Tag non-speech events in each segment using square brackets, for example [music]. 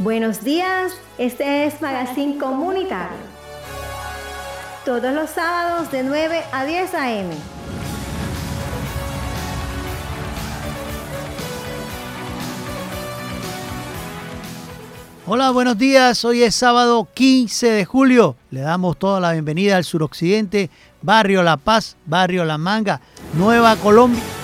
Buenos días, este es Magazine Comunitario. Todos los sábados de 9 a 10 a.m. Hola, buenos días. Hoy es sábado 15 de julio. Le damos toda la bienvenida al suroccidente, Barrio La Paz, Barrio La Manga, Nueva Colombia.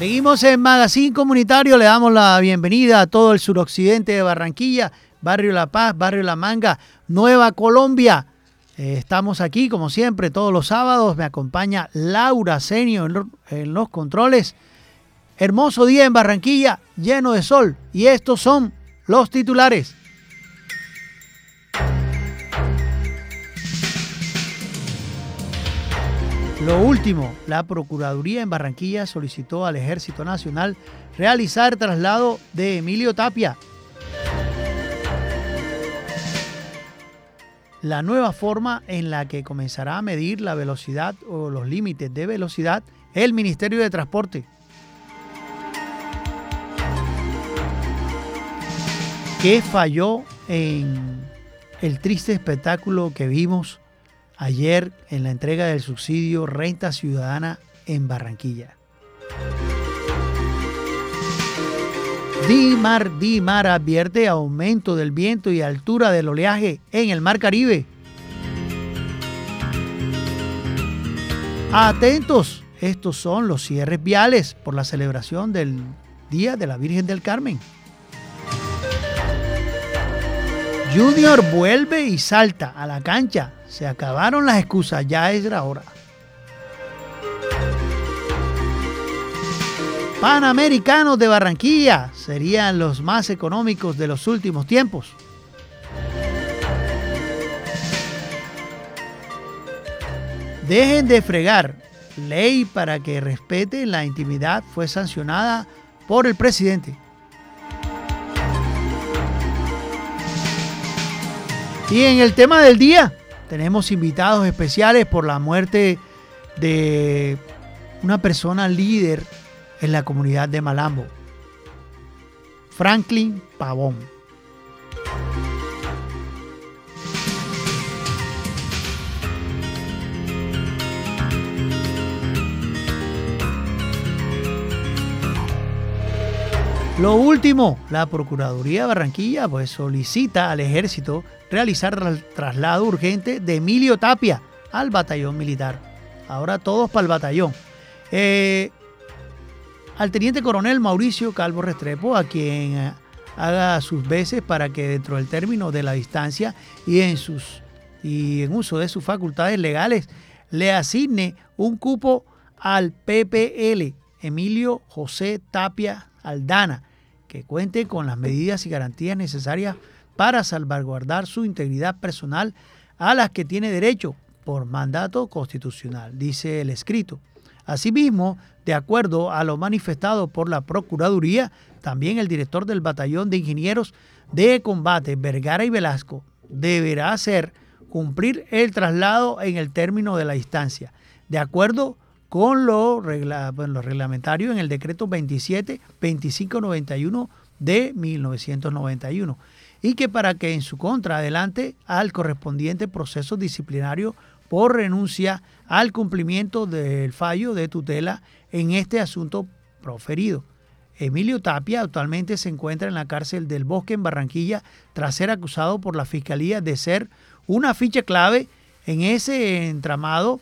Seguimos en Magazine Comunitario, le damos la bienvenida a todo el suroccidente de Barranquilla, Barrio La Paz, Barrio La Manga, Nueva Colombia. Eh, estamos aquí, como siempre, todos los sábados. Me acompaña Laura Senio en los controles. Hermoso día en Barranquilla, lleno de sol. Y estos son los titulares. Lo último, la Procuraduría en Barranquilla solicitó al Ejército Nacional realizar traslado de Emilio Tapia. La nueva forma en la que comenzará a medir la velocidad o los límites de velocidad el Ministerio de Transporte. ¿Qué falló en el triste espectáculo que vimos ayer en la entrega del subsidio Renta Ciudadana en Barranquilla. Dimar, Dimar advierte aumento del viento y altura del oleaje en el Mar Caribe. Atentos, estos son los cierres viales por la celebración del Día de la Virgen del Carmen. Junior vuelve y salta a la cancha se acabaron las excusas, ya es la hora. Panamericanos de Barranquilla serían los más económicos de los últimos tiempos. Dejen de fregar. Ley para que respete la intimidad fue sancionada por el presidente. Y en el tema del día, tenemos invitados especiales por la muerte de una persona líder en la comunidad de Malambo, Franklin Pavón. Lo último, la Procuraduría de Barranquilla pues, solicita al ejército realizar el traslado urgente de Emilio Tapia al batallón militar. Ahora todos para el batallón. Eh, al teniente coronel Mauricio Calvo Restrepo, a quien eh, haga sus veces para que dentro del término de la distancia y en, sus, y en uso de sus facultades legales le asigne un cupo al PPL Emilio José Tapia Aldana, que cuente con las medidas y garantías necesarias para salvaguardar su integridad personal a las que tiene derecho por mandato constitucional, dice el escrito. Asimismo, de acuerdo a lo manifestado por la Procuraduría, también el director del Batallón de Ingenieros de Combate, Vergara y Velasco, deberá hacer cumplir el traslado en el término de la distancia, de acuerdo con lo, lo reglamentario en el decreto 27-2591 de 1991 y que para que en su contra adelante al correspondiente proceso disciplinario por renuncia al cumplimiento del fallo de tutela en este asunto proferido. Emilio Tapia actualmente se encuentra en la cárcel del Bosque en Barranquilla tras ser acusado por la Fiscalía de ser una ficha clave en ese entramado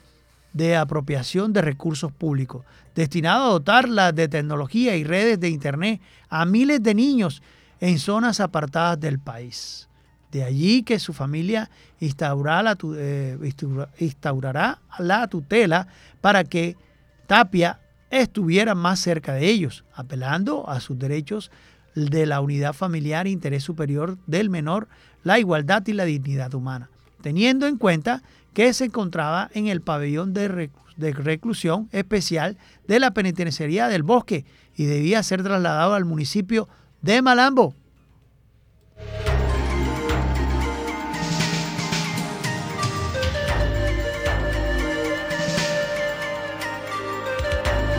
de apropiación de recursos públicos, destinado a dotar de tecnología y redes de Internet a miles de niños en zonas apartadas del país. De allí que su familia instaurará la, eh, instaurará la tutela para que Tapia estuviera más cerca de ellos, apelando a sus derechos de la unidad familiar e interés superior del menor, la igualdad y la dignidad humana, teniendo en cuenta que se encontraba en el pabellón de, reclusión especial de la Penitenciaría del Bosque y debía ser trasladado al municipio de Malambo.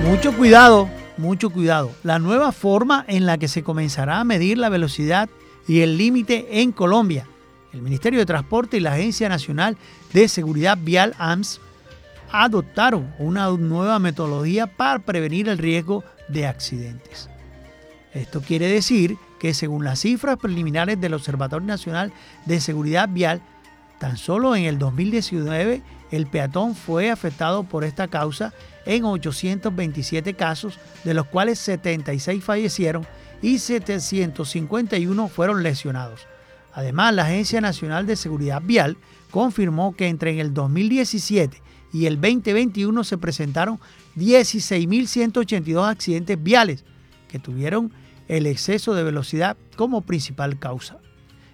Mucho cuidado, mucho cuidado. La nueva forma en la que se comenzará a medir la velocidad y el límite en Colombia. El Ministerio de Transporte y la Agencia Nacional de Seguridad Vial AMS adoptaron una nueva metodología para prevenir el riesgo de accidentes. Esto quiere decir que según las cifras preliminares del Observatorio Nacional de Seguridad Vial, tan solo en el 2019 el peatón fue afectado por esta causa en 827 casos, de los cuales 76 fallecieron y 751 fueron lesionados. Además, la Agencia Nacional de Seguridad Vial confirmó que entre el 2017 y el 2021 se presentaron 16.182 accidentes viales que tuvieron el exceso de velocidad como principal causa.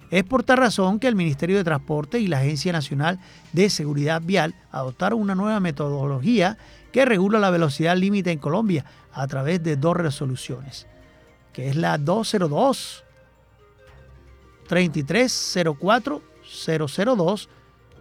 Es por tal razón que el Ministerio de Transporte y la Agencia Nacional de Seguridad Vial adoptaron una nueva metodología que regula la velocidad límite en Colombia a través de dos resoluciones, que es la 202 3304 002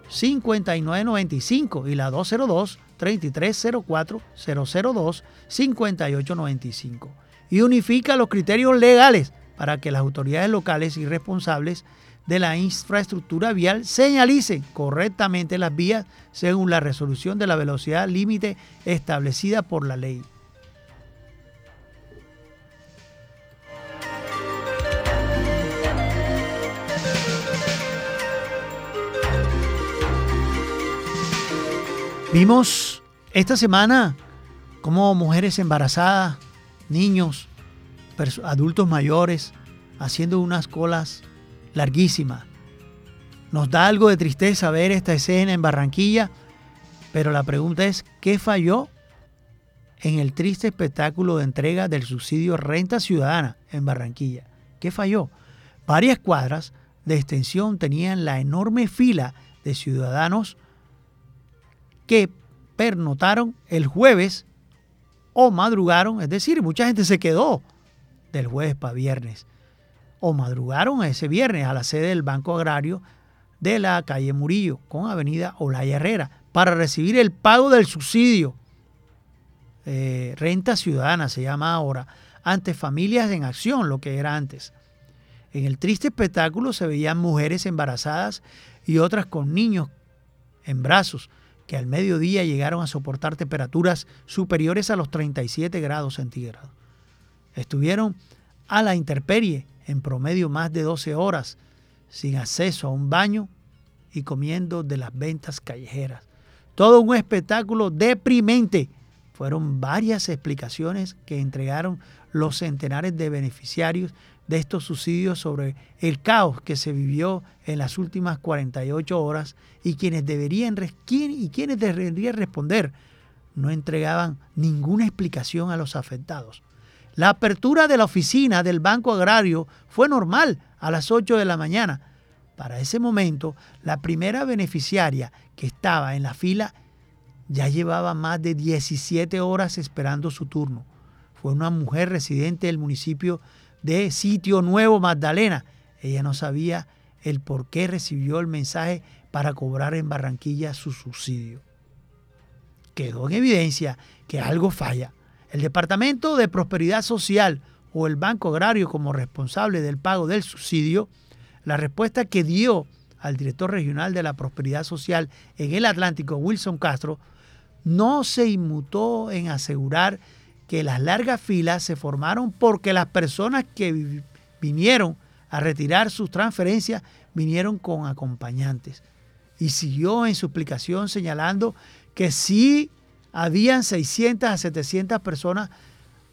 5995 y la 202 3304 002 5895 y unifica los criterios legales para que las autoridades locales y responsables de la infraestructura vial señalicen correctamente las vías según la resolución de la velocidad límite establecida por la ley. Vimos esta semana cómo mujeres embarazadas, niños, adultos mayores, haciendo unas colas larguísimas. Nos da algo de tristeza ver esta escena en Barranquilla, pero la pregunta es, ¿qué falló en el triste espectáculo de entrega del subsidio Renta Ciudadana en Barranquilla? ¿Qué falló? Varias cuadras de extensión tenían la enorme fila de ciudadanos que pernotaron el jueves o madrugaron, es decir, mucha gente se quedó del jueves para viernes, o madrugaron ese viernes a la sede del Banco Agrario de la calle Murillo con Avenida Olaya Herrera para recibir el pago del subsidio. Eh, renta ciudadana se llama ahora, ante familias en acción, lo que era antes. En el triste espectáculo se veían mujeres embarazadas y otras con niños en brazos que al mediodía llegaron a soportar temperaturas superiores a los 37 grados centígrados. Estuvieron a la intemperie en promedio más de 12 horas, sin acceso a un baño y comiendo de las ventas callejeras. Todo un espectáculo deprimente. Fueron varias explicaciones que entregaron los centenares de beneficiarios de estos subsidios sobre el caos que se vivió en las últimas 48 horas y quienes deberían y quienes deberían responder no entregaban ninguna explicación a los afectados. La apertura de la oficina del Banco Agrario fue normal a las 8 de la mañana. Para ese momento, la primera beneficiaria que estaba en la fila ya llevaba más de 17 horas esperando su turno. Fue una mujer residente del municipio de Sitio Nuevo Magdalena. Ella no sabía el por qué recibió el mensaje para cobrar en Barranquilla su subsidio. Quedó en evidencia que algo falla. El Departamento de Prosperidad Social o el Banco Agrario como responsable del pago del subsidio, la respuesta que dio al director regional de la Prosperidad Social en el Atlántico, Wilson Castro, no se inmutó en asegurar que las largas filas se formaron porque las personas que vinieron a retirar sus transferencias vinieron con acompañantes. Y siguió en su explicación señalando que sí habían 600 a 700 personas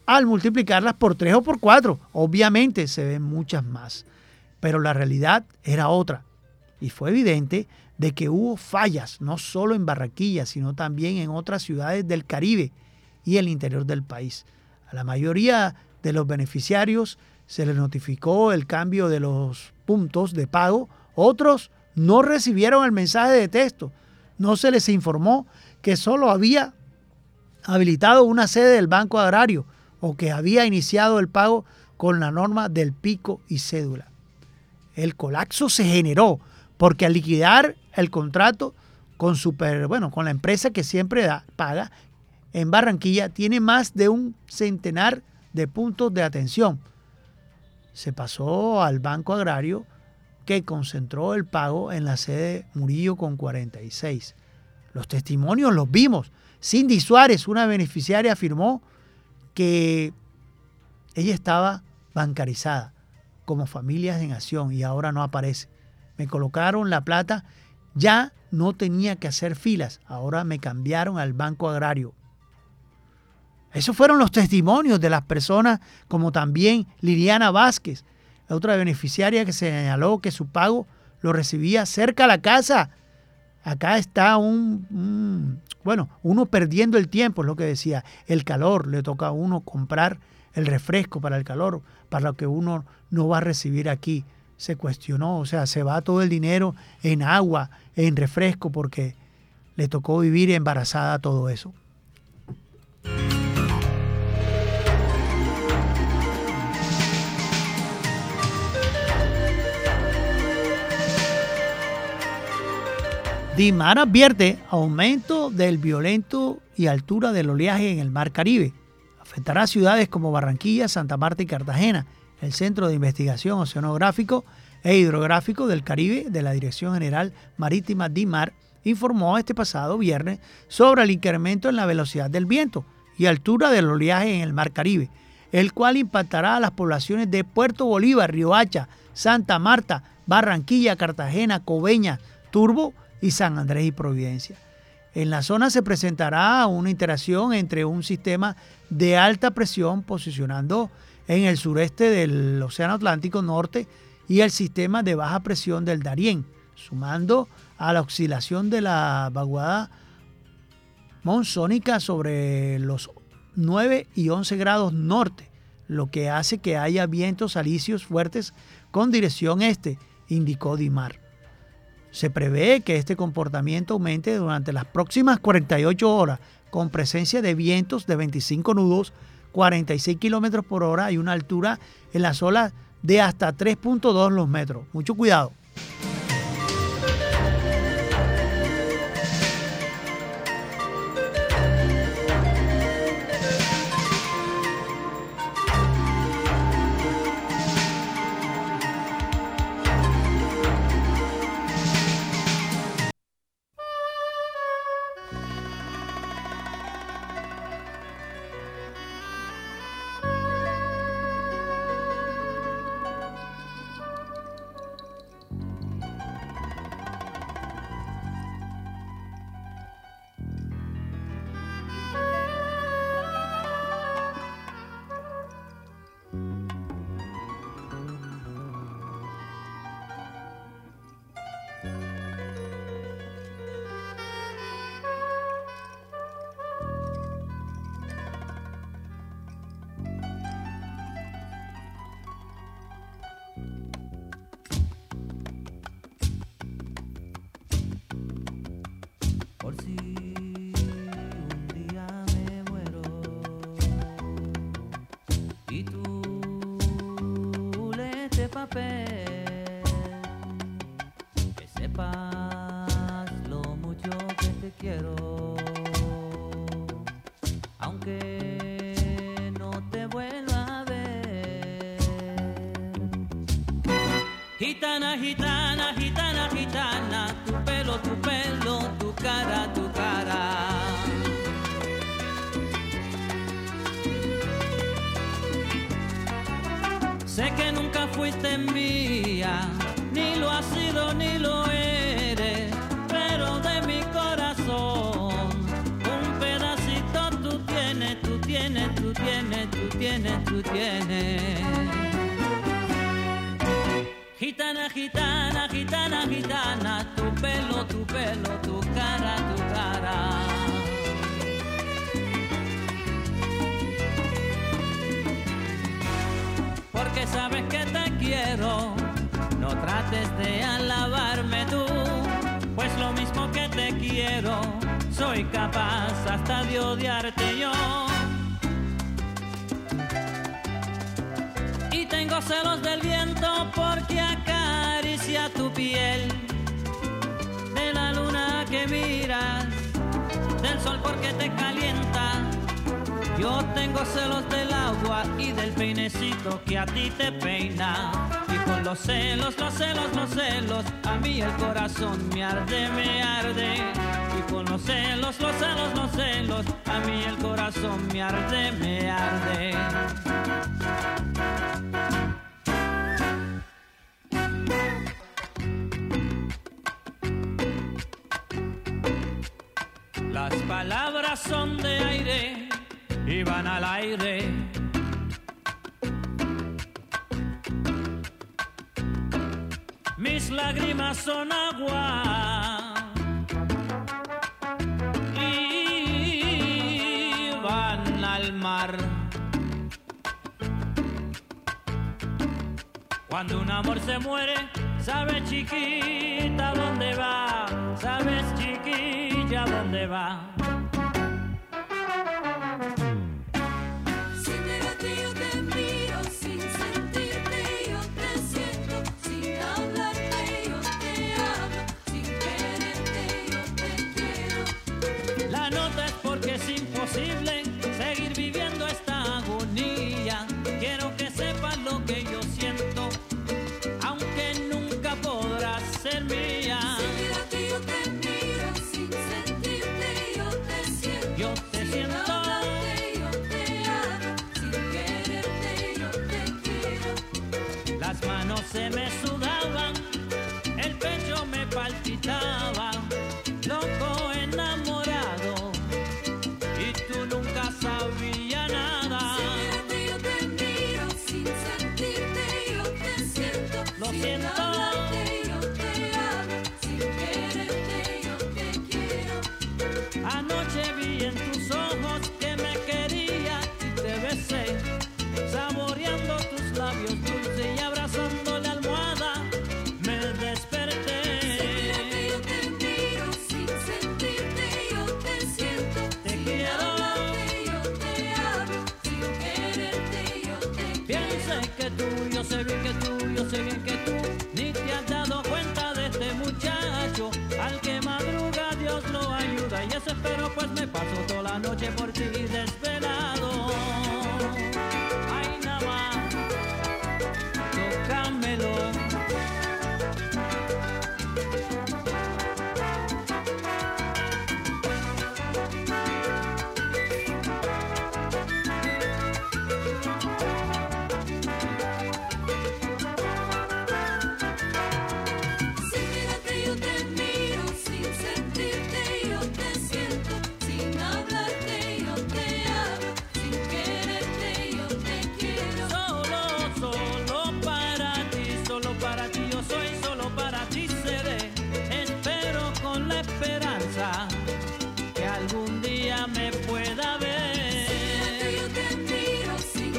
al multiplicarlas por 3 o por 4. Obviamente se ven muchas más. Pero la realidad era otra. Y fue evidente de que hubo fallas, no solo en Barranquilla, sino también en otras ciudades del Caribe y el interior del país. A la mayoría de los beneficiarios se les notificó el cambio de los puntos de pago, otros no recibieron el mensaje de texto, no se les informó que solo había habilitado una sede del Banco Agrario o que había iniciado el pago con la norma del pico y cédula. El colapso se generó porque al liquidar el contrato con super, bueno, con la empresa que siempre da, paga en Barranquilla tiene más de un centenar de puntos de atención. Se pasó al Banco Agrario que concentró el pago en la sede Murillo con 46. Los testimonios los vimos. Cindy Suárez, una beneficiaria, afirmó que ella estaba bancarizada como familias en acción y ahora no aparece. Me colocaron la plata, ya no tenía que hacer filas, ahora me cambiaron al Banco Agrario. Esos fueron los testimonios de las personas, como también Liliana Vázquez, otra beneficiaria que señaló que su pago lo recibía cerca a la casa. Acá está un, bueno, uno perdiendo el tiempo, es lo que decía, el calor, le toca a uno comprar el refresco para el calor, para lo que uno no va a recibir aquí. Se cuestionó, o sea, se va todo el dinero en agua, en refresco, porque le tocó vivir embarazada todo eso. Dimar advierte aumento del violento y altura del oleaje en el Mar Caribe. Afectará a ciudades como Barranquilla, Santa Marta y Cartagena. El Centro de Investigación Oceanográfico e Hidrográfico del Caribe de la Dirección General Marítima DIMAR informó este pasado viernes sobre el incremento en la velocidad del viento y altura del oleaje en el Mar Caribe, el cual impactará a las poblaciones de Puerto Bolívar, Riohacha, Santa Marta, Barranquilla, Cartagena, Coveña, Turbo y San Andrés y Providencia. En la zona se presentará una interacción entre un sistema de alta presión posicionando en el sureste del Océano Atlántico Norte y el sistema de baja presión del Darién, sumando a la oscilación de la vaguada monzónica sobre los 9 y 11 grados norte, lo que hace que haya vientos alisios fuertes con dirección este, indicó Dimar. Se prevé que este comportamiento aumente durante las próximas 48 horas con presencia de vientos de 25 nudos, 46 kilómetros por hora y una altura en las olas de hasta 3.2 los metros. Mucho cuidado. Gitana, gitana, gitana, gitana, tu pelo, tu pelo, tu cara, tu cara. Sé que nunca fuiste mía sabes que te quiero. No trates de alabarme tú, pues lo mismo que te quiero, soy capaz hasta de odiarte yo. Y tengo celos del viento porque acaricia tu piel, de la luna que miras, del sol porque te calienta. Yo tengo celos del agua y del peinecito que a ti te peina. Y con los celos, los celos, los celos, a mí el corazón me arde, me arde. Y con los celos, los celos, los celos, a mí el corazón me arde, me arde. Palabras son de aire y van al aire. Mis lágrimas son agua y van al mar. Cuando un amor se muere, sabes chiquita dónde va, sabes dónde va. Yo soy, solo para ti seré. Espero con la esperanza que algún día me pueda ver. yo te miro, sin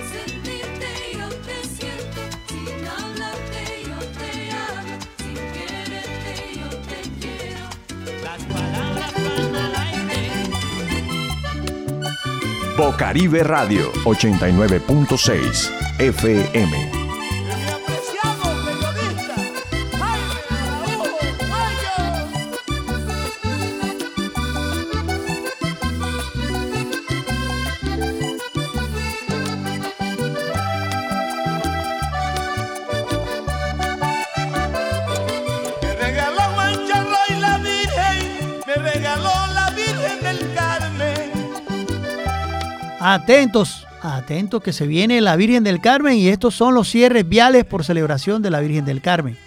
Atentos, atentos que se viene la Virgen del Carmen y estos son los cierres viales por celebración de la Virgen del Carmen.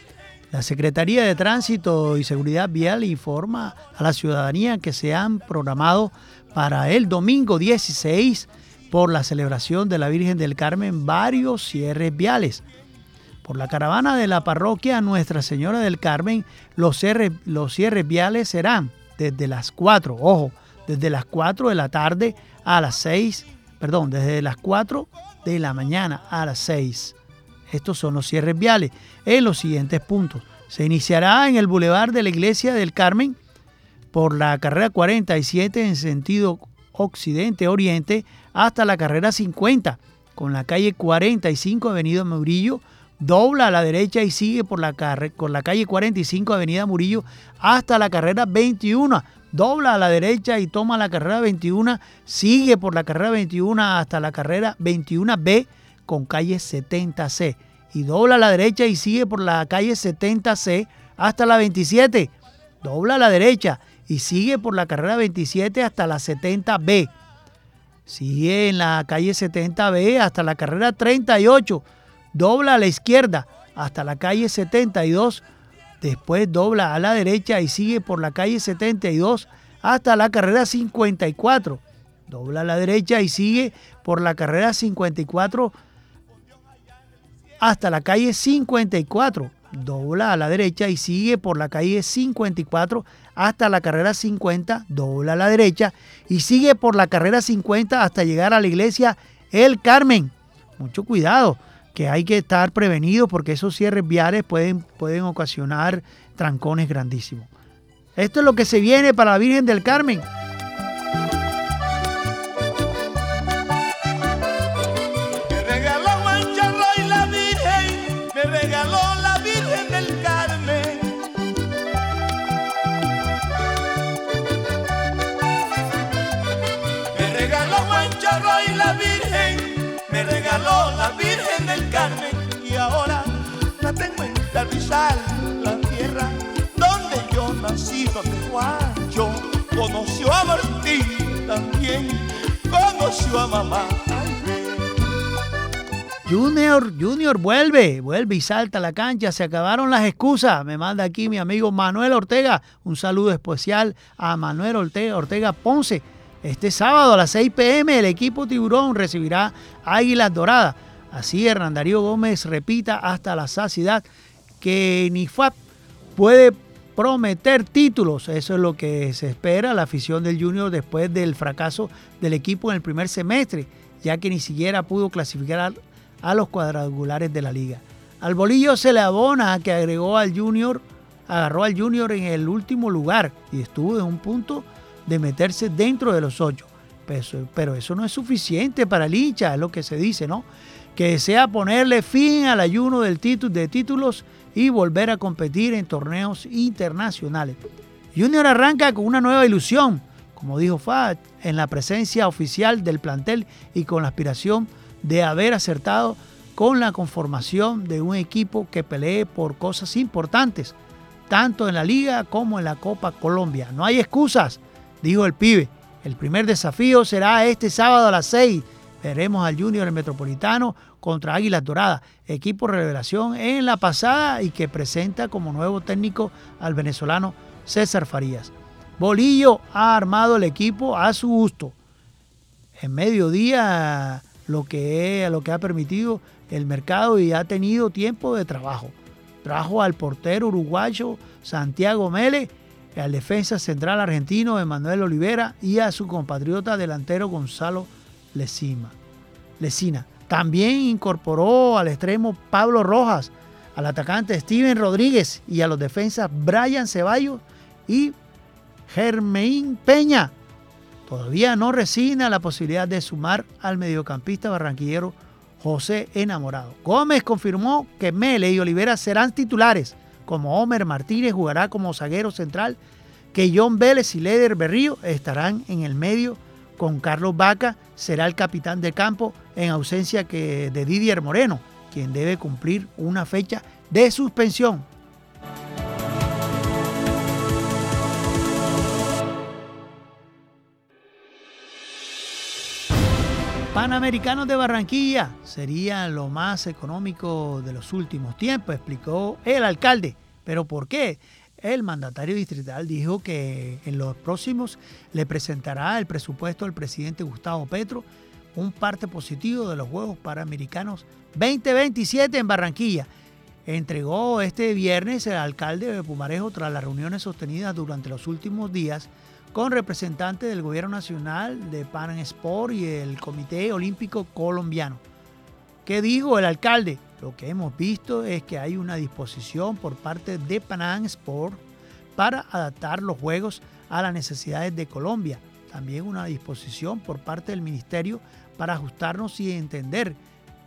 La Secretaría de Tránsito y Seguridad Vial informa a la ciudadanía que se han programado para el domingo 16 por la celebración de la Virgen del Carmen varios cierres viales. Por la caravana de la parroquia Nuestra Señora del Carmen, los cierres, los cierres viales serán desde las 4, ojo, desde las 4 de la tarde a las 6, perdón, desde las 4 de la mañana a las 6. Estos son los cierres viales en los siguientes puntos. Se iniciará en el bulevar de la Iglesia del Carmen por la carrera 47 en sentido occidente-oriente hasta la carrera 50, con la calle 45 Avenida Murillo, dobla a la derecha y sigue por la, con la calle 45 Avenida Murillo hasta la carrera 21, dobla a la derecha y toma la carrera 21, sigue por la carrera 21 hasta la carrera 21B con calle 70C y dobla a la derecha y sigue por la calle 70C hasta la 27, dobla a la derecha y sigue por la carrera 27 hasta la 70B. Sigue en la calle 70B hasta la carrera 38. Dobla a la izquierda hasta la calle 72. Después dobla a la derecha y sigue por la calle 72 hasta la carrera 54. Dobla a la derecha y sigue por la carrera 54 hasta la calle 54. Dobla a la derecha y sigue por la calle 54 hasta la carrera 50. Dobla a la derecha y sigue por la carrera 50 hasta llegar a la iglesia El Carmen. Mucho cuidado, que hay que estar prevenidos porque esos cierres viales pueden, pueden ocasionar trancones grandísimos. Esto es lo que se viene para la Virgen del Carmen. Carrizal, la tierra donde yo nací, donde Juancho conoció a Martín también, conoció a mamá. Junior, Junior, vuelve, vuelve y salta a la cancha. Se acabaron las excusas. Me manda aquí mi amigo Manuel Ortega. Un saludo especial a Manuel Ortega, Ortega Ponce. Este sábado a las 6 pm el equipo Tiburón recibirá Águilas Doradas. Así Hernán Darío Gómez repita hasta la saciedad que NIFAP puede prometer títulos. Eso es lo que se espera la afición del Junior después del fracaso del equipo en el primer semestre, ya que ni siquiera pudo clasificar a los cuadrangulares de la liga. Al bolillo se le abona que agregó al Junior, agarró al Junior en el último lugar y estuvo en un punto de meterse dentro de los ocho. Pero eso, pero eso no es suficiente para el hincha, es lo que se dice, ¿no? Que desea ponerle fin al ayuno del título, de títulos y volver a competir en torneos internacionales. Junior arranca con una nueva ilusión, como dijo Fad, en la presencia oficial del plantel y con la aspiración de haber acertado con la conformación de un equipo que pelee por cosas importantes, tanto en la liga como en la Copa Colombia. No hay excusas, dijo el pibe. El primer desafío será este sábado a las 6. Veremos al Junior el Metropolitano contra Águilas Doradas, equipo revelación en la pasada y que presenta como nuevo técnico al venezolano César Farías. Bolillo ha armado el equipo a su gusto. En mediodía lo que, lo que ha permitido el mercado y ha tenido tiempo de trabajo. Trajo al portero uruguayo Santiago Mele, al defensa central argentino Emanuel Olivera y a su compatriota delantero Gonzalo Lecima. Lecina. También incorporó al extremo Pablo Rojas, al atacante Steven Rodríguez y a los defensas Brian Ceballos y Germain Peña. Todavía no resigna la posibilidad de sumar al mediocampista barranquillero José Enamorado. Gómez confirmó que Mele y Olivera serán titulares, como Homer Martínez jugará como zaguero central, que John Vélez y Leder Berrío estarán en el medio, con Carlos Vaca será el capitán de campo en ausencia que de Didier Moreno, quien debe cumplir una fecha de suspensión. Panamericanos de Barranquilla sería lo más económico de los últimos tiempos, explicó el alcalde. ¿Pero por qué? El mandatario distrital dijo que en los próximos le presentará el presupuesto al presidente Gustavo Petro un parte positivo de los Juegos Panamericanos 2027 en Barranquilla. Entregó este viernes el alcalde de Pumarejo tras las reuniones sostenidas durante los últimos días con representantes del Gobierno Nacional, de Pan Sport y el Comité Olímpico Colombiano. ¿Qué dijo el alcalde? Lo que hemos visto es que hay una disposición por parte de Panam Sport para adaptar los juegos a las necesidades de Colombia. También una disposición por parte del ministerio para ajustarnos y entender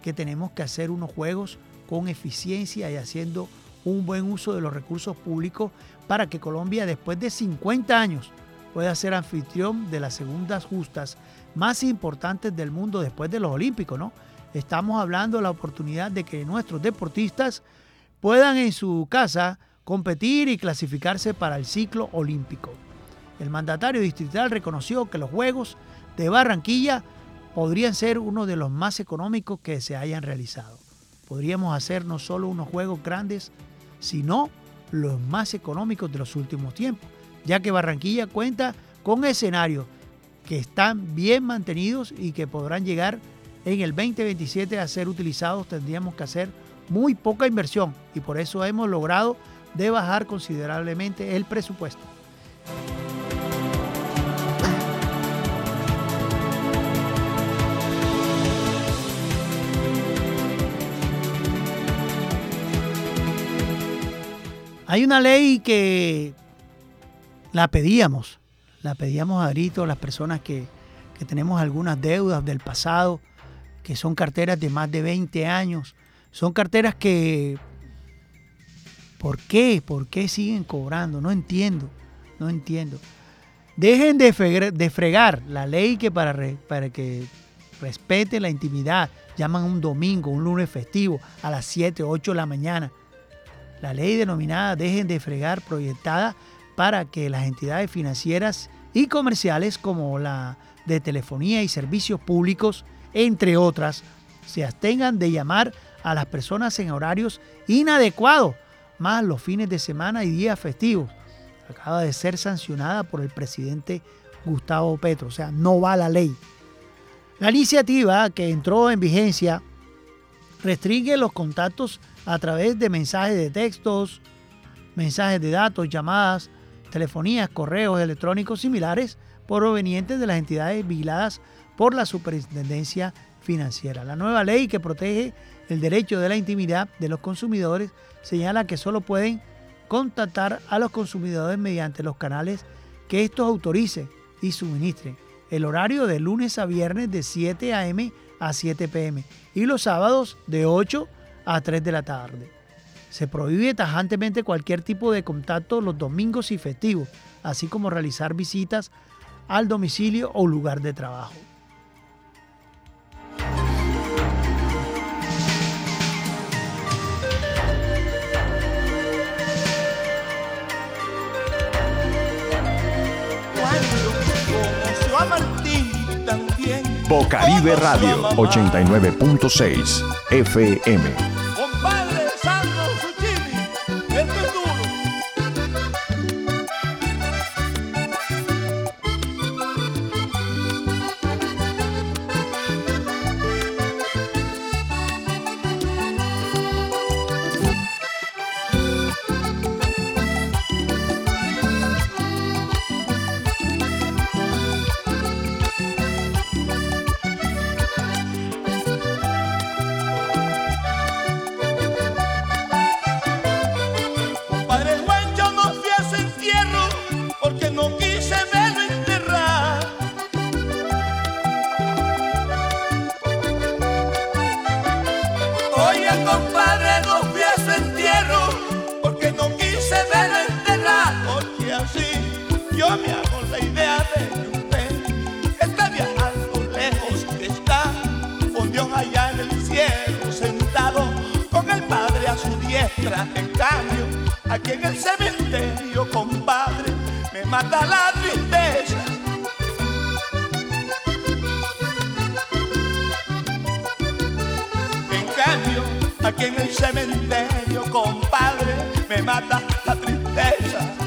que tenemos que hacer unos juegos con eficiencia y haciendo un buen uso de los recursos públicos para que Colombia después de 50 años pueda ser anfitrión de las segundas justas más importantes del mundo después de los Olímpicos, ¿no? Estamos hablando de la oportunidad de que nuestros deportistas puedan en su casa competir y clasificarse para el ciclo olímpico. El mandatario distrital reconoció que los Juegos de Barranquilla podrían ser uno de los más económicos que se hayan realizado. Podríamos hacer no solo unos Juegos grandes, sino los más económicos de los últimos tiempos, ya que Barranquilla cuenta con escenarios que están bien mantenidos y que podrán llegar en el 2027 a ser utilizados. Tendríamos que hacer muy poca inversión y por eso hemos logrado de bajar considerablemente el presupuesto. Hay una ley que la pedíamos, la pedíamos a gritos las personas que, que tenemos algunas deudas del pasado, que son carteras de más de 20 años, son carteras que, ¿por qué? ¿Por qué siguen cobrando? No entiendo, no entiendo. Dejen de fregar, de fregar la ley que para, para que respete la intimidad, llaman un domingo, un lunes festivo, a las 7, 8 de la mañana. La ley denominada Dejen de fregar proyectada para que las entidades financieras y comerciales como la de telefonía y servicios públicos, entre otras, se abstengan de llamar a las personas en horarios inadecuados, más los fines de semana y días festivos. Acaba de ser sancionada por el presidente Gustavo Petro, o sea, no va la ley. La iniciativa que entró en vigencia restringe los contactos a través de mensajes de textos, mensajes de datos, llamadas, telefonías, correos electrónicos similares provenientes de las entidades vigiladas por la Superintendencia Financiera. La nueva ley que protege el derecho de la intimidad de los consumidores señala que solo pueden contactar a los consumidores mediante los canales que estos autoricen y suministren. El horario de lunes a viernes de 7 a.m. a 7 p.m. y los sábados de 8 a 3 de la tarde. Se prohíbe tajantemente cualquier tipo de contacto los domingos y festivos, así como realizar visitas al domicilio o lugar de trabajo. Bocaribe Radio mamá. 89.6 FM. Me mata la tristeza.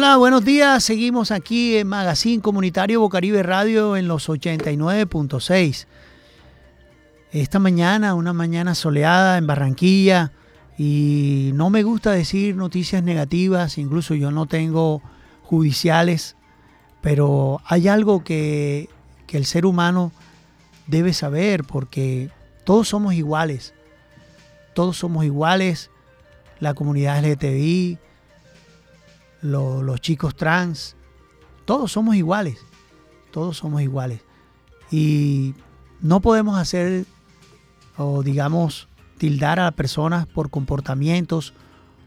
Hola, buenos días. Seguimos aquí en Magazine Comunitario Bocaribe Radio en los 89.6. Esta mañana, una mañana soleada en Barranquilla, y no me gusta decir noticias negativas, incluso yo no tengo judiciales, pero hay algo que, que el ser humano debe saber, porque todos somos iguales. Todos somos iguales. La comunidad LGTBI, lo- los chicos trans, todos somos iguales, todos somos iguales. Y no podemos hacer, o digamos, tildar a personas por comportamientos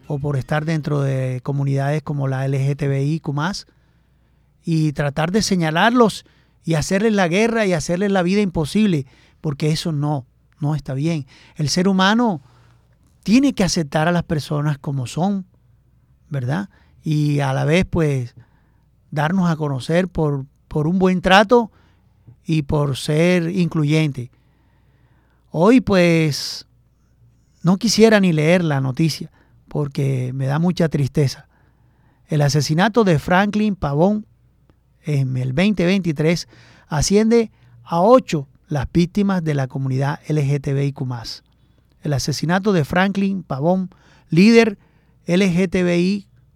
o por estar dentro de comunidades como la LGTBIQ y tratar de señalarlos y hacerles la guerra y hacerles la vida imposible, porque eso no, no está bien. El ser humano tiene que aceptar a las personas como son, ¿verdad? Y a la vez, pues, darnos a conocer por, por un buen trato y por ser incluyente. Hoy, pues, no quisiera ni leer la noticia porque me da mucha tristeza. El asesinato de Franklin Pavón en el 2023 asciende a ocho las víctimas de la comunidad LGTBIQ. El asesinato de Franklin Pavón, líder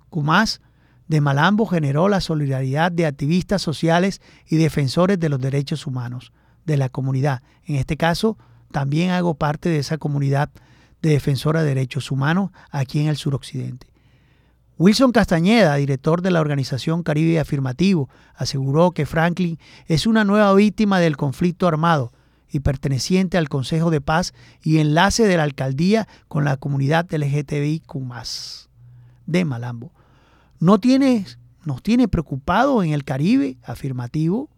LGTBIQ de Malambo, generó la solidaridad de activistas sociales y defensores de los derechos humanos de la comunidad. En este caso, también hago parte de esa comunidad de defensora de derechos humanos aquí en el suroccidente. Wilson Castañeda, director de la organización Caribe Afirmativo, aseguró que Franklin es una nueva víctima del conflicto armado y perteneciente al Consejo de Paz y enlace de la alcaldía con la comunidad LGTBIQ de Malambo. ¿No tiene, nos tiene preocupado en el Caribe? Afirmativo.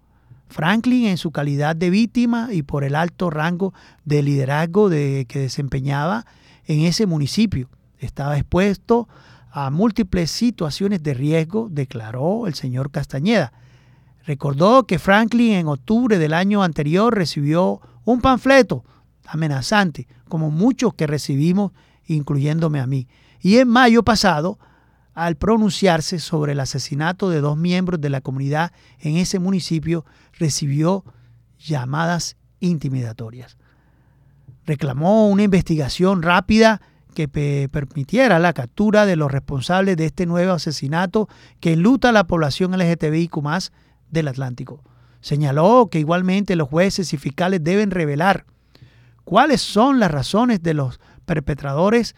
Franklin, en su calidad de víctima y por el alto rango de liderazgo de, que desempeñaba en ese municipio, estaba expuesto a múltiples situaciones de riesgo, declaró el señor Castañeda. Recordó que Franklin en octubre del año anterior recibió un panfleto amenazante, como muchos que recibimos, incluyéndome a mí. Y en mayo pasado, al pronunciarse sobre el asesinato de dos miembros de la comunidad en ese municipio, recibió llamadas intimidatorias. Reclamó una investigación rápida que pe- permitiera la captura de los responsables de este nuevo asesinato que enluta a la población LGTBIQ del Atlántico. Señaló que igualmente los jueces y fiscales deben revelar cuáles son las razones de los perpetradores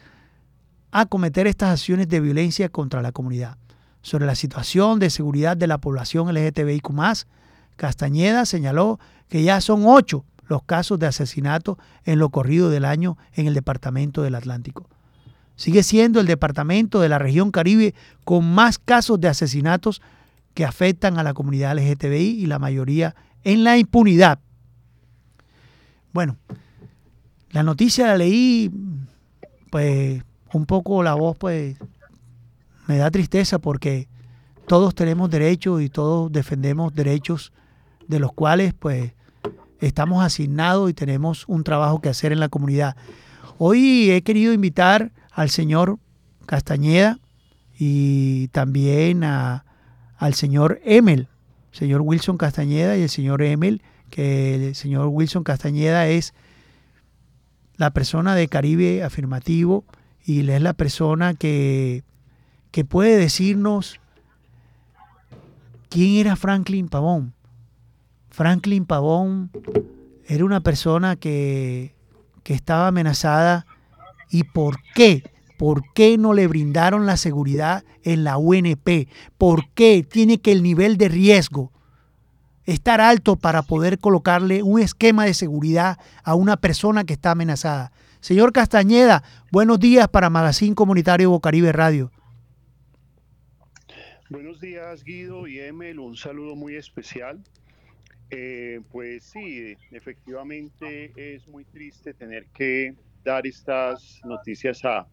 a cometer estas acciones de violencia contra la comunidad. Sobre la situación de seguridad de la población LGTBIQ, Castañeda señaló que ya son ocho los casos de asesinato en lo corrido del año en el departamento del Atlántico. Sigue siendo el departamento de la región Caribe con más casos de asesinatos que afectan a la comunidad LGTBI y la mayoría en la impunidad. Bueno, la noticia la leí, pues un poco la voz, pues me da tristeza porque todos tenemos derechos y todos defendemos derechos de los cuales, pues, estamos asignados y tenemos un trabajo que hacer en la comunidad. Hoy he querido invitar al señor Castañeda y también a, al señor Emel, señor Wilson Castañeda y el señor Emel, que el señor Wilson Castañeda es la persona de Caribe Afirmativo y él es la persona que, que puede decirnos quién era Franklin Pavón. Franklin Pavón era una persona que, que estaba amenazada y por qué, por qué no le brindaron la seguridad en la UNP, por qué tiene que el nivel de riesgo estar alto para poder colocarle un esquema de seguridad a una persona que está amenazada. Señor Castañeda, buenos días para Magazine Comunitario Bocaribe Radio. Buenos días, Guido y Emel. Un saludo muy especial. Eh, pues sí, efectivamente es muy triste tener que dar estas noticias a,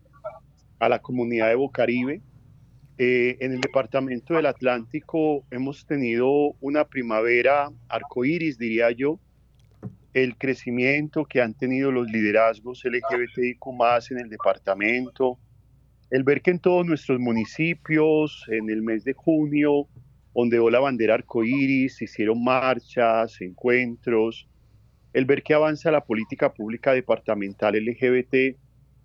a la comunidad de Bocaribe. Eh, en el departamento del Atlántico hemos tenido una primavera arcoíris, diría yo. El crecimiento que han tenido los liderazgos LGBTIQ en el departamento, el ver que en todos nuestros municipios, en el mes de junio, ondeó la bandera arcoíris, hicieron marchas, encuentros, el ver que avanza la política pública departamental LGBT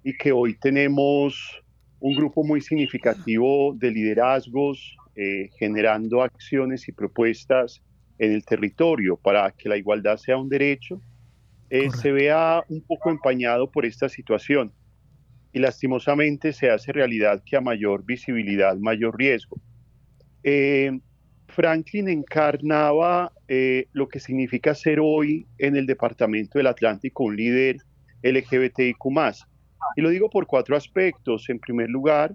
y que hoy tenemos un grupo muy significativo de liderazgos eh, generando acciones y propuestas en el territorio para que la igualdad sea un derecho, eh, se vea un poco empañado por esta situación y lastimosamente se hace realidad que a mayor visibilidad, mayor riesgo. Eh, Franklin encarnaba eh, lo que significa ser hoy en el Departamento del Atlántico un líder LGBTIQ. Y lo digo por cuatro aspectos. En primer lugar,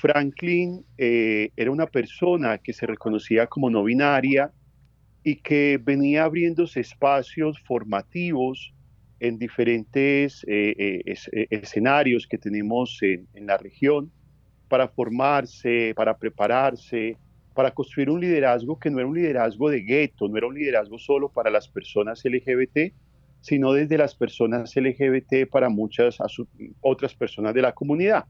Franklin eh, era una persona que se reconocía como no binaria y que venía abriéndose espacios formativos en diferentes eh, escenarios que tenemos en, la región para formarse, para prepararse, para construir un liderazgo que no era un liderazgo de gueto, no era un liderazgo solo para las personas LGBT, sino desde las personas LGBT para muchas otras personas de la comunidad.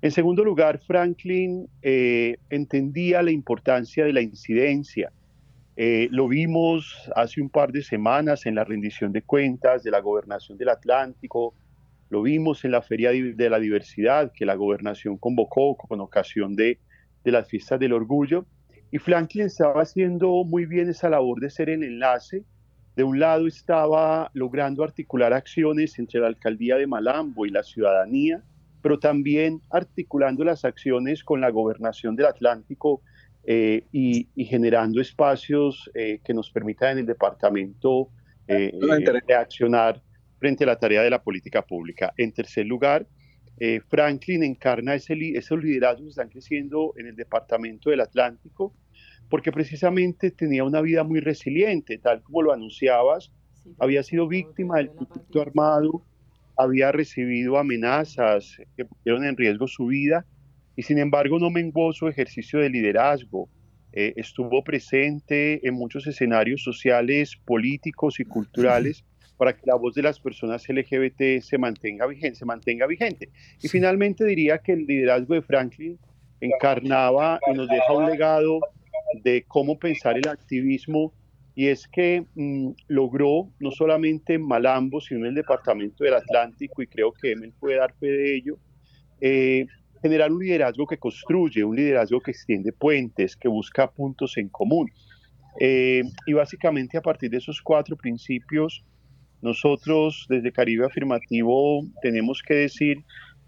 En segundo lugar, Franklin eh, entendía la importancia de la incidencia. Eh, lo vimos hace un par de semanas en la rendición de cuentas de la gobernación del Atlántico, lo vimos en la Feria de la Diversidad que la gobernación convocó con ocasión de de las fiestas del orgullo. Y Franklin estaba haciendo muy bien esa labor de ser el enlace. De un lado estaba logrando articular acciones entre la alcaldía de Malambo y la ciudadanía, pero también articulando las acciones con la gobernación del Atlántico eh, y, generando espacios eh, que nos permitan en el departamento eh, reaccionar frente a la tarea de la política pública. En tercer lugar, eh, Franklin encarna ese, esos liderazgos que están creciendo en el departamento del Atlántico, porque precisamente tenía una vida muy resiliente, tal como lo anunciabas, había sido víctima del conflicto armado, había recibido amenazas que pusieron en riesgo su vida y sin embargo no menguó su ejercicio de liderazgo. Eh, estuvo presente en muchos escenarios sociales, políticos y culturales [laughs] para que la voz de las personas LGBT se mantenga vigente. Se mantenga vigente. Y finalmente diría que el liderazgo de Franklin encarnaba y nos deja un legado de cómo pensar el activismo y es que mm, logró no solamente en Malambo, sino en el departamento del Atlántico, y creo que Emel puede dar fe de ello, eh, generar un liderazgo que construye, un liderazgo que extiende puentes, que busca puntos en común. Eh, y básicamente a partir de esos cuatro principios nosotros desde Caribe Afirmativo tenemos que decir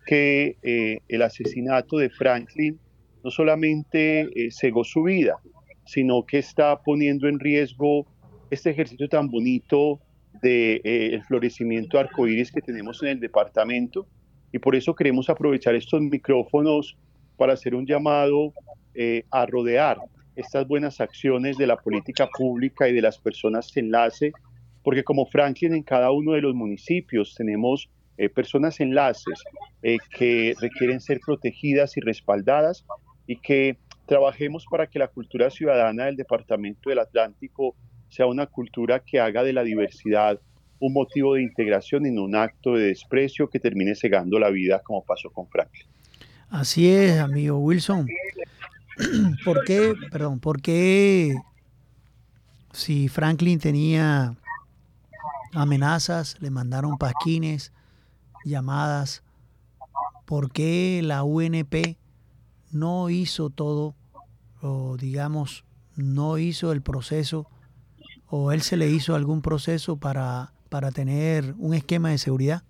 que eh, el asesinato de Franklin no solamente eh, cegó su vida, sino que está poniendo en riesgo este ejercicio tan bonito de eh, el florecimiento arcoíris que tenemos en el departamento y por eso queremos aprovechar estos micrófonos para hacer un llamado a rodear estas buenas acciones de la política pública y de las personas de enlace porque como Franklin en cada uno de los municipios tenemos eh, personas enlaces eh, que requieren ser protegidas y respaldadas y que trabajemos para que la cultura ciudadana del Departamento del Atlántico sea una cultura que haga de la diversidad un motivo de integración y no un acto de desprecio que termine cegando la vida como pasó con Franklin. Así es, amigo Wilson. [clears throat] ¿Por qué, perdón, por qué si Franklin tenía amenazas, le mandaron pasquines, llamadas. ¿Por qué la UNP no hizo todo, o digamos, no hizo el proceso, o él se le hizo algún proceso para, para tener un esquema de seguridad?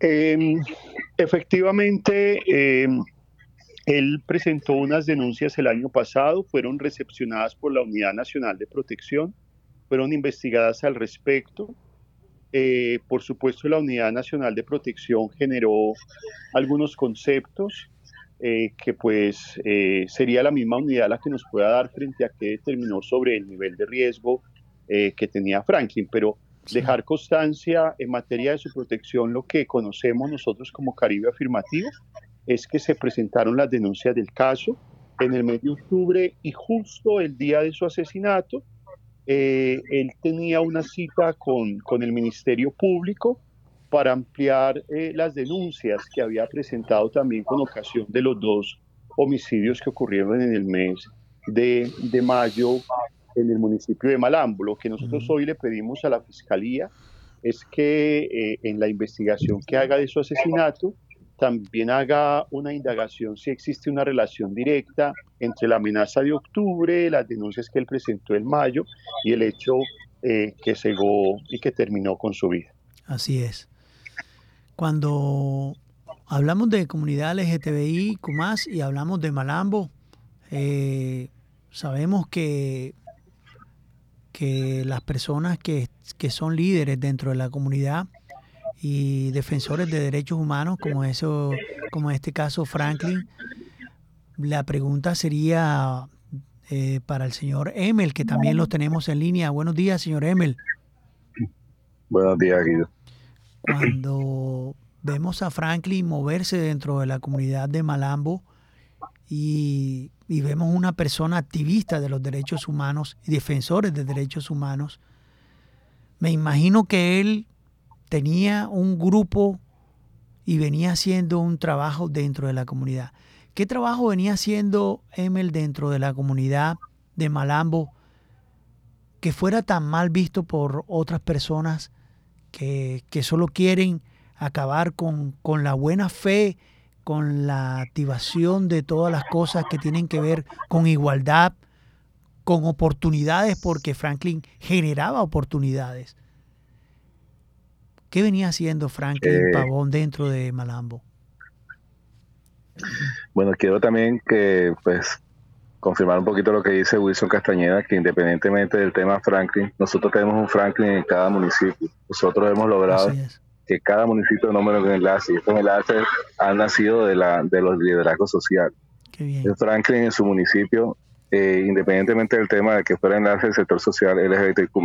Em, efectivamente, em, él presentó unas denuncias el año pasado, fueron recepcionadas por la Unidad Nacional de Protección, fueron investigadas al respecto. Eh, por supuesto, la Unidad Nacional de Protección generó algunos conceptos eh, que pues eh, sería la misma unidad la que nos pueda dar frente a qué determinó sobre el nivel de riesgo que tenía Franklin, pero dejar constancia en materia de su protección, lo que conocemos nosotros como Caribe Afirmativo, es que se presentaron las denuncias del caso. En el mes de octubre y justo el día de su asesinato, eh, él tenía una cita con, con, el Ministerio Público para ampliar eh, las denuncias que había presentado también con ocasión de los dos homicidios que ocurrieron en el mes de, de mayo en el municipio de Malambo. Lo que nosotros hoy le pedimos a la Fiscalía es que eh, en la investigación que haga de su asesinato también haga una indagación si existe una relación directa entre la amenaza de octubre, las denuncias que él presentó en mayo y el hecho eh, que cegó y que terminó con su vida. Así es. Cuando hablamos de comunidad LGTBI, más y hablamos de Malambo, eh, sabemos que, que las personas que, que son líderes dentro de la comunidad y defensores de derechos humanos, como eso, como en este caso Franklin, la pregunta sería eh, para el señor Emel, que también lo tenemos en línea. Buenos días, señor Emel. Buenos días, Guido. Cuando vemos a Franklin moverse dentro de la comunidad de Malambo y, y vemos una persona activista de los derechos humanos y defensores de derechos humanos, me imagino que él tenía un grupo y venía haciendo un trabajo dentro de la comunidad. ¿Qué trabajo venía haciendo Emel dentro de la comunidad de Malambo que fuera tan mal visto por otras personas que, que solo quieren acabar con, con la buena fe, con la activación de todas las cosas que tienen que ver con igualdad, con oportunidades, porque Franklin generaba oportunidades. ¿Qué venía haciendo Franklin Eh, Pavón dentro de Malambo? Bueno, quiero también que, pues, confirmar un poquito lo que dice Wilson Castañeda, que independientemente del tema Franklin, nosotros tenemos un Franklin en cada municipio. Nosotros hemos logrado que cada municipio nombre un enlace, y estos enlaces han nacido de, la, de los liderazgos sociales. Qué bien. El Franklin en su municipio, eh, independientemente del tema de que fuera enlace del sector social LGBTQ+,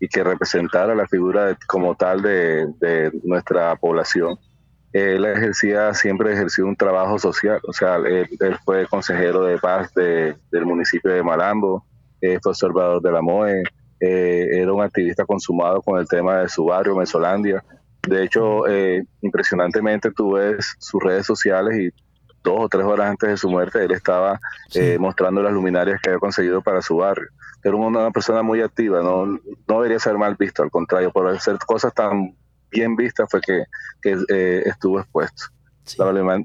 y que representara la figura de- como tal de, de nuestra población, él ejercía, siempre ejerció un trabajo social, o sea, él, él fue consejero de paz de- del municipio de Malambo, eh, fue observador de la MOE, eh, era un activista consumado con el tema de su barrio, Mesolandia. De hecho, eh, impresionantemente tú ves sus redes sociales y dos o tres horas antes de su muerte él estaba Sí. eh, mostrando las luminarias que había conseguido para su barrio. Era una persona muy activa, no, no debería ser mal visto, al contrario, por hacer cosas tan bien vistas fue que, que, eh, estuvo expuesto. Sí.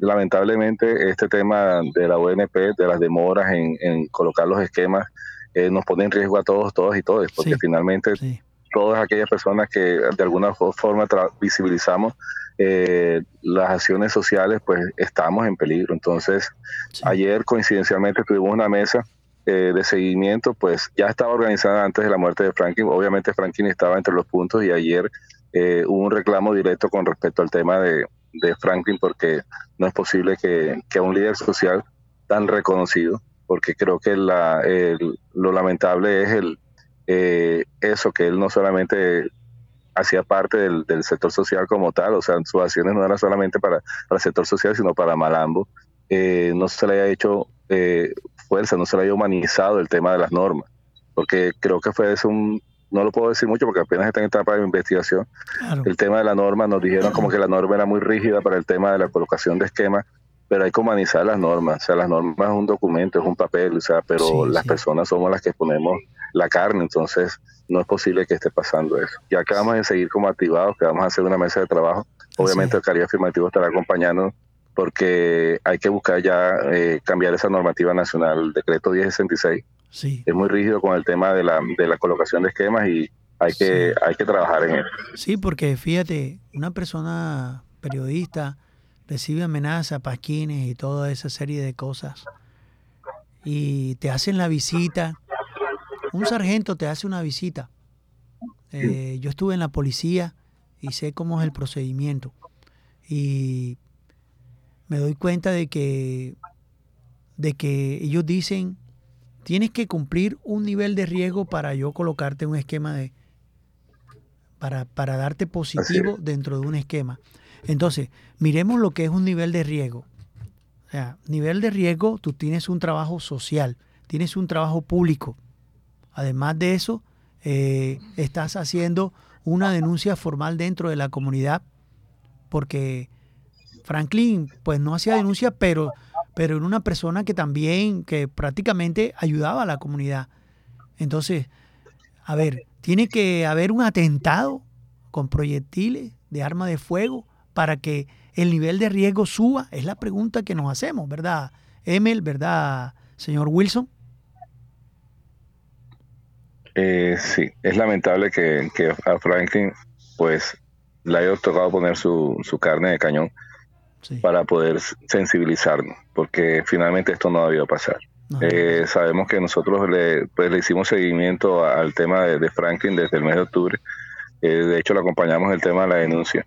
Lamentablemente- este tema de la ONP, de las demoras en, en colocar los esquemas, eh, nos pone en riesgo a todos, todos y todas, porque Sí. finalmente Sí. todas aquellas personas que de alguna fo- forma visibilizamos eh, las acciones sociales, pues estamos en peligro. Entonces, ayer coincidencialmente tuvimos una mesa eh, de seguimiento, pues ya estaba organizada antes de la muerte de Franklin. Obviamente Franklin estaba entre los puntos y ayer eh, hubo un reclamo directo con respecto al tema de, de Franklin porque no es posible que, que un líder social tan reconocido, porque creo que la, lo lamentable es el eh, eso, que él no solamente hacía parte del, del sector social como tal, o sea, sus acciones no eran solamente para, para el sector social, sino para Malambo, eh, no se le haya hecho fuerza, no se le haya humanizado el tema de las normas, porque creo que fue un, no lo puedo decir mucho porque apenas está en etapa de investigación, Claro. el tema de la norma, nos dijeron como que la norma era muy rígida para el tema de la colocación de esquemas, pero hay que humanizar las normas, o sea, las normas es un documento, es un papel, o sea, pero Sí, las sí. personas somos las que ponemos la carne, entonces no es posible que esté pasando eso. Ya que vamos a seguir como activados, que vamos a hacer una mesa de trabajo, obviamente el Caribe Afirmativo estará acompañando porque hay que buscar ya eh, cambiar esa normativa nacional, el decreto 1066 Sí. es muy rígido con el tema de la, de la colocación de esquemas y hay que, Sí. hay que trabajar en eso. Sí, porque fíjate, una persona periodista recibe amenazas, pasquines y toda esa serie de cosas. Y te hacen la visita. Un sargento te hace una visita. Eh, yo estuve en la policía y sé cómo es el procedimiento. Y me doy cuenta de que, de que ellos dicen, tienes que cumplir un nivel de riesgo para yo colocarte un esquema de, para, para darte positivo dentro de un esquema. Entonces, miremos lo que es un nivel de riesgo. O sea, nivel de riesgo, tú tienes un trabajo social, tienes un trabajo público. Además de eso, eh, estás haciendo una denuncia formal dentro de la comunidad porque Franklin pues no hacía denuncia, pero, pero era una persona que también, que prácticamente ayudaba a la comunidad. Entonces, a ver, tiene que haber un atentado con proyectiles de arma de fuego para que el nivel de riesgo suba? Es la pregunta que nos hacemos, ¿verdad? Emil, ¿verdad, señor Wilson? Eh, sí, es lamentable que, que a Franklin pues le haya tocado poner su, su carne de cañón Sí. para poder sensibilizarnos, porque finalmente esto no ha debido pasar. Eh, sabemos que nosotros le, pues, le hicimos seguimiento al tema de, de Franklin desde el mes de octubre. Eh, de hecho, le acompañamos el tema de la denuncia.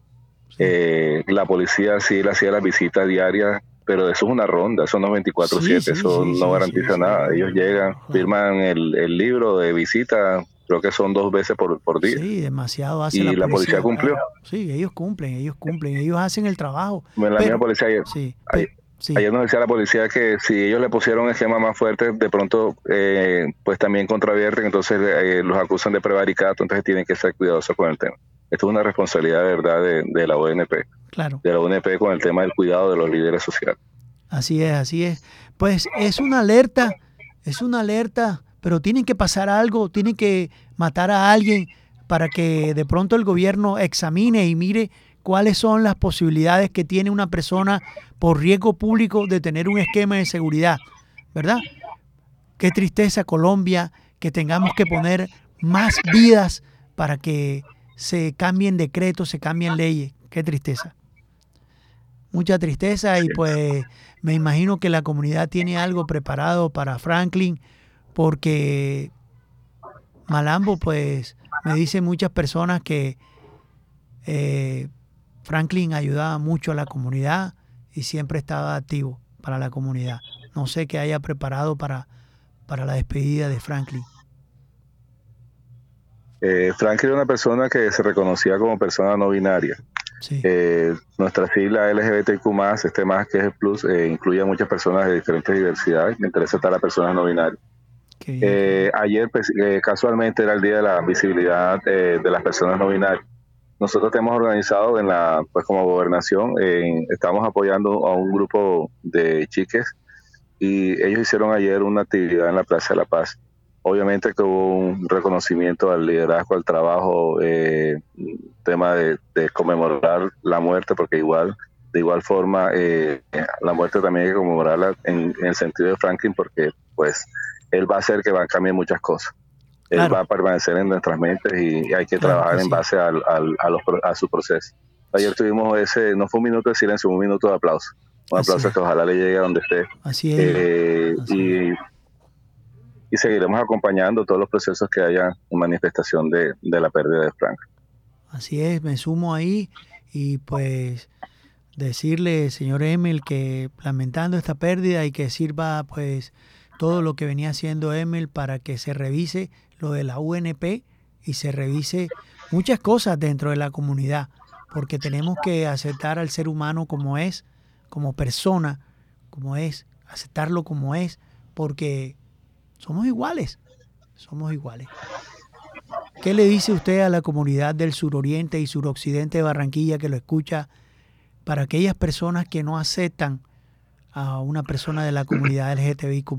Eh, la policía sí le hacía las visitas diarias, pero eso es una ronda, eso no es 24-7, Sí, sí, eso sí, no garantiza nada. Ellos llegan, firman el, el libro de visita, creo que son dos veces por, por día. Sí, demasiado hace Y la policía. la policía cumplió. claro. Sí, ellos cumplen, ellos cumplen, ellos hacen el trabajo. Bueno, la Pero- misma policía ayer, Sí, Ayer- sí. Ayer nos decía la policía que si ellos le pusieron esquemas más fuertes, de pronto eh, pues también contravierten, entonces eh, los acusan de prevaricato, entonces tienen que ser cuidadosos con el tema. Esto es una responsabilidad de verdad de, de la ONP, claro. de la ONP con el tema del cuidado de los líderes sociales. Así es, así es. Pues es una alerta, es una alerta, pero tienen que pasar algo, tienen que matar a alguien para que de pronto el gobierno examine y mire cuáles son las posibilidades que tiene una persona por riesgo público de tener un esquema de seguridad, ¿verdad? Qué tristeza Colombia que tengamos que poner más vidas para que se cambien decretos, se cambien leyes. Qué tristeza. Mucha tristeza y pues me imagino que la comunidad tiene algo preparado para Franklin porque Malambo pues me dicen muchas personas que eh, Franklin ayudaba mucho a la comunidad y siempre estaba activo para la comunidad. No sé qué haya preparado para, para la despedida de Franklin. Eh, Franklin era una persona que se reconocía como persona no binaria. Sí, Eh, nuestra sigla LGBTQ+, este más que es el plus, eh, incluye a muchas personas de diferentes diversidades, me interesa estar a personas no binarias. Eh, ayer pues, eh, casualmente era el día de la visibilidad de las personas no binarias. Nosotros te hemos organizado en la, pues como gobernación, en- estamos apoyando a un grupo de chiques y ellos hicieron ayer una actividad en la Plaza de la Paz. Obviamente que hubo un reconocimiento al liderazgo, al trabajo, eh, tema de, de conmemorar la muerte, porque igual, de igual forma, eh, la muerte también hay que conmemorarla en, en el sentido de Franklin, porque pues él va a hacer que van a cambiar muchas cosas. Él Claro. va a permanecer en nuestras mentes y hay que Claro que trabajar sí. en base al, al- a, los pro- a su proceso. Ayer tuvimos ese, no fue un minuto de silencio, un minuto de aplauso. Un Así aplauso es. que ojalá le llegue a donde esté. Así es. Eh, Así y, y seguiremos acompañando todos los procesos que haya en manifestación de, de la pérdida de Frank. Así es, me sumo ahí y pues decirle, señor Emil, que lamentando esta pérdida y que sirva pues todo lo que venía haciendo Emil para que se revise lo de la UNP y se revise muchas cosas dentro de la comunidad, porque tenemos que aceptar al ser humano como es, como persona, como es, aceptarlo como es, porque somos iguales, somos iguales. ¿Qué le dice usted a la comunidad del suroriente y suroccidente de Barranquilla que lo escucha para aquellas personas que no aceptan a una persona de la comunidad LGTBIQ+.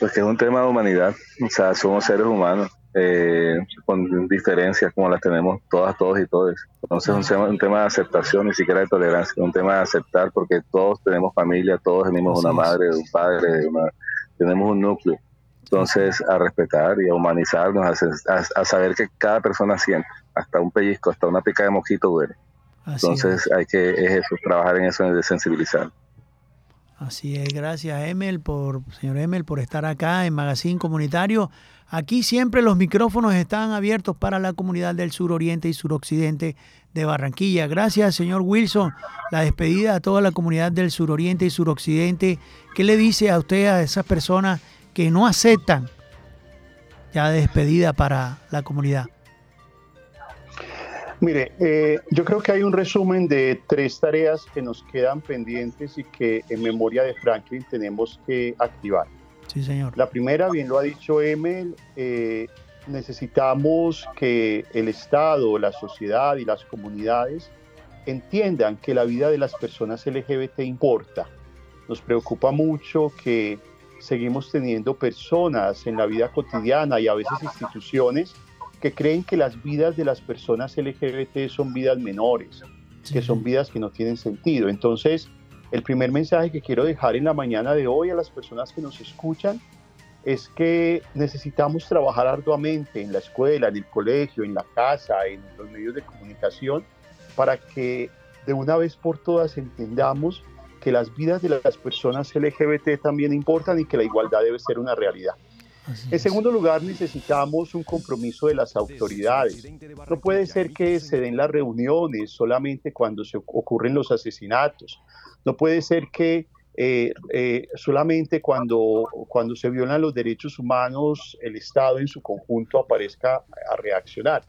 Pues que es un tema de humanidad, o sea, somos seres humanos eh, con diferencias como las tenemos todas, todos y todos. Entonces es un tema, un tema de aceptación, ni siquiera de tolerancia, un tema de aceptar porque todos tenemos familia, todos tenemos una es. madre, un padre, una- tenemos un núcleo. Entonces a respetar y a humanizarnos, a, a- a saber que cada persona siente, hasta un pellizco, hasta una pica de mosquito duele. Entonces es. hay que es eso, trabajar en eso de sensibilizar. Así es, gracias Emel por señor Emel por estar acá en Magazine Comunitario. Aquí siempre los micrófonos están abiertos para la comunidad del suroriente y suroccidente de Barranquilla. Gracias, señor Wilson. La despedida a toda la comunidad del suroriente y suroccidente. ¿Qué le dice a usted a esas personas que no aceptan ya despedida para la comunidad? Mire, eh, yo creo que hay un resumen de tres tareas que nos quedan pendientes y que en memoria de Franklin tenemos que activar. Sí, señor. La primera, bien lo ha dicho Emel, eh, necesitamos que el Estado, la sociedad y las comunidades entiendan que la vida de las personas LGBT importa. Nos preocupa mucho que seguimos teniendo personas en la vida cotidiana y a veces instituciones que creen que las vidas de las personas LGBT son vidas menores, que son vidas que no tienen sentido. Entonces, el primer mensaje que quiero dejar en la mañana de hoy a las personas que nos escuchan es que necesitamos trabajar arduamente en la escuela, en el colegio, en la casa, en los medios de comunicación, para que de una vez por todas entendamos que las vidas de las personas LGBT también importan y que la igualdad debe ser una realidad. En segundo lugar, necesitamos un compromiso de las autoridades. No puede ser que se den las reuniones solamente cuando se ocurren los asesinatos. No puede ser que eh, eh, solamente cuando, cuando se violan los derechos humanos el Estado en su conjunto aparezca a reaccionar.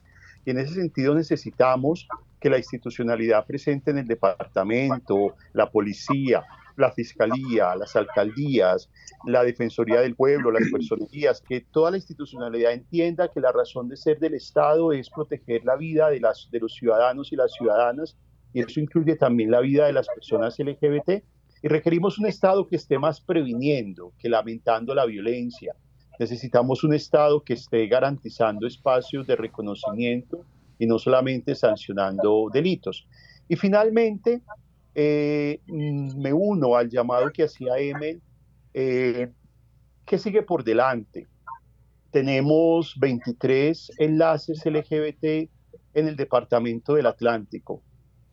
Y en ese sentido necesitamos que la institucionalidad presente en el departamento, la policía, la fiscalía, las alcaldías, la defensoría del pueblo, las personerías, que toda la institucionalidad entienda que la razón de ser del Estado es proteger la vida de, las, de los ciudadanos y las ciudadanas, y eso incluye también la vida de las personas LGBT, y requerimos un Estado que esté más previniendo que lamentando la violencia. Necesitamos un Estado que esté garantizando espacios de reconocimiento y no solamente sancionando delitos. Y finalmente, eh, mm, me uno al llamado que hacía Emel, eh, ¿qué sigue por delante? Tenemos 23 enlaces LGBT en el Departamento del Atlántico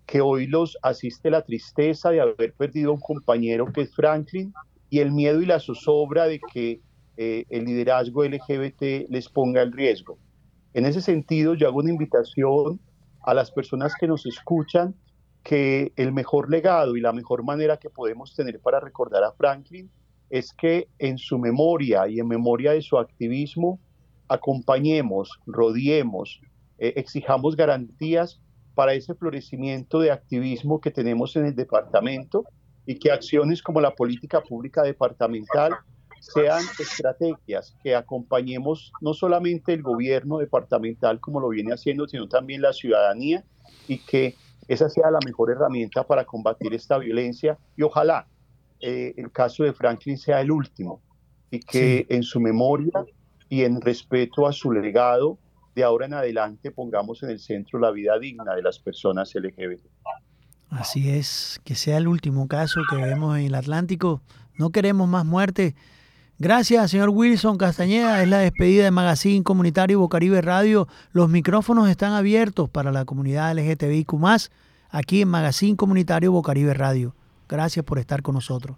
que hoy los asiste la tristeza de haber perdido un compañero que es Franklin y el miedo y la zozobra de que eh, el liderazgo LGBT les ponga en riesgo. En ese sentido, yo hago una invitación a las personas que nos escuchan que el mejor legado y la mejor manera que podemos tener para recordar a Franklin es que en su memoria y en memoria de su activismo acompañemos, rodeemos, eh, exijamos garantías para ese florecimiento de activismo que tenemos en el departamento y que acciones como la política pública departamental sean estrategias que acompañemos no solamente el gobierno departamental como lo viene haciendo, sino también la ciudadanía y que esa sea la mejor herramienta para combatir esta violencia y ojalá eh, el caso de Franklin sea el último y que en su memoria y en respeto a su legado de ahora en adelante pongamos en el centro la vida digna de las personas LGBT. Así es, que sea el último caso que vemos en el Atlántico. No queremos más muerte. Gracias, señor Wilson Castañeda. Es la despedida de Magazine Comunitario Bocaribe Radio. Los micrófonos están abiertos para la comunidad LGTBIQ aquí en Magazine Comunitario Bocaribe Radio. Gracias por estar con nosotros.